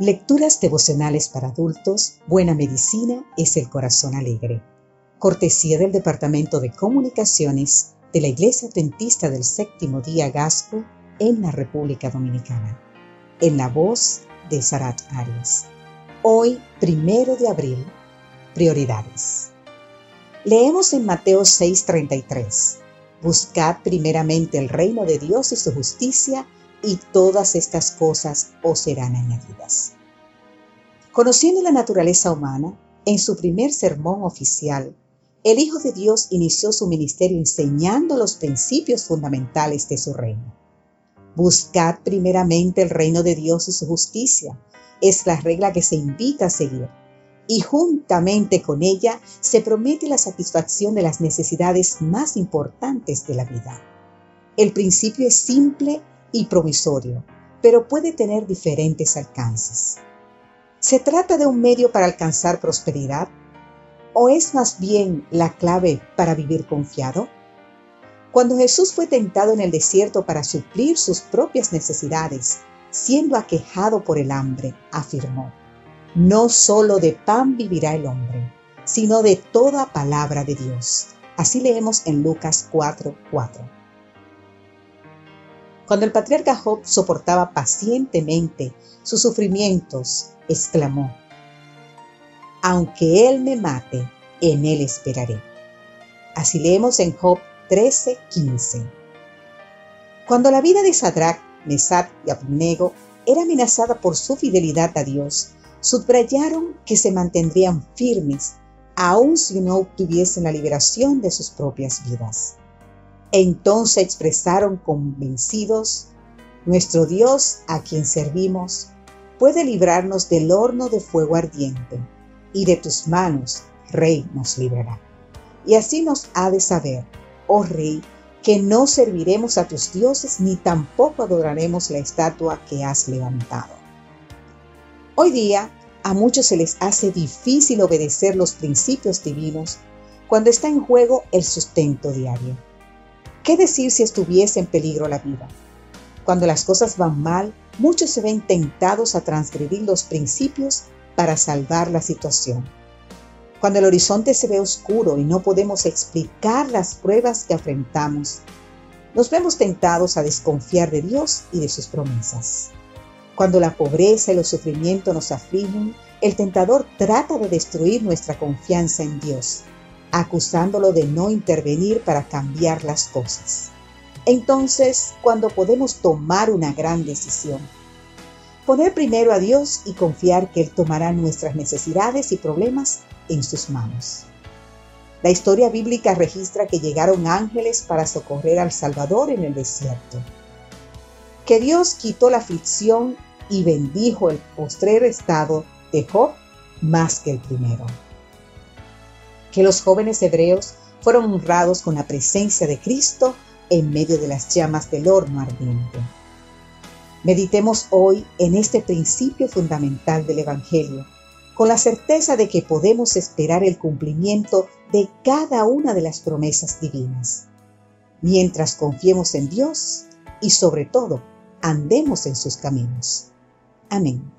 Lecturas devocionales para adultos, Buena Medicina es el Corazón Alegre. Cortesía del Departamento de Comunicaciones de la Iglesia Adventista del Séptimo Día Gasco en la República Dominicana. En la voz de Sarat Arias. Hoy, primero de abril, prioridades. Leemos en Mateo 6:33. Buscad primeramente el reino de Dios y su justicia y todas estas cosas os serán añadidas. Conociendo la naturaleza humana, en su primer sermón oficial, el Hijo de Dios inició su ministerio enseñando los principios fundamentales de su reino. Buscad primeramente el reino de Dios y su justicia. Es la regla que se invita a seguir. Y juntamente con ella se promete la satisfacción de las necesidades más importantes de la vida. El principio es simple y provisorio, pero puede tener diferentes alcances. ¿Se trata de un medio para alcanzar prosperidad o es más bien la clave para vivir confiado? Cuando Jesús fue tentado en el desierto para suplir sus propias necesidades, siendo aquejado por el hambre, afirmó, No solo de pan vivirá el hombre, sino de toda palabra de Dios. Así leemos en Lucas 4:4. Cuando el patriarca Job soportaba pacientemente sus sufrimientos, exclamó, Aunque él me mate, en él esperaré. Así leemos en Job 13:15. Cuando la vida de Sadrach, Mesach y Abednego era amenazada por su fidelidad a Dios, subrayaron que se mantendrían firmes aun si no obtuviesen la liberación de sus propias vidas. Entonces expresaron convencidos, nuestro Dios a quien servimos puede librarnos del horno de fuego ardiente, y de tus manos, Rey, nos librará. Y así nos ha de saber, oh Rey, que no serviremos a tus dioses ni tampoco adoraremos la estatua que has levantado. Hoy día a muchos se les hace difícil obedecer los principios divinos cuando está en juego el sustento diario. ¿Qué decir si estuviese en peligro la vida? Cuando las cosas van mal, muchos se ven tentados a transgredir los principios para salvar la situación. Cuando el horizonte se ve oscuro y no podemos explicar las pruebas que afrontamos, nos vemos tentados a desconfiar de Dios y de sus promesas. Cuando la pobreza y los sufrimientos nos afligen, el tentador trata de destruir nuestra confianza en Dios acusándolo de no intervenir para cambiar las cosas. Entonces, cuando podemos tomar una gran decisión, poner primero a Dios y confiar que Él tomará nuestras necesidades y problemas en sus manos. La historia bíblica registra que llegaron ángeles para socorrer al Salvador en el desierto. Que Dios quitó la aflicción y bendijo el postrer estado de Job más que el primero que los jóvenes hebreos fueron honrados con la presencia de Cristo en medio de las llamas del horno ardiente. Meditemos hoy en este principio fundamental del Evangelio, con la certeza de que podemos esperar el cumplimiento de cada una de las promesas divinas, mientras confiemos en Dios y sobre todo andemos en sus caminos. Amén.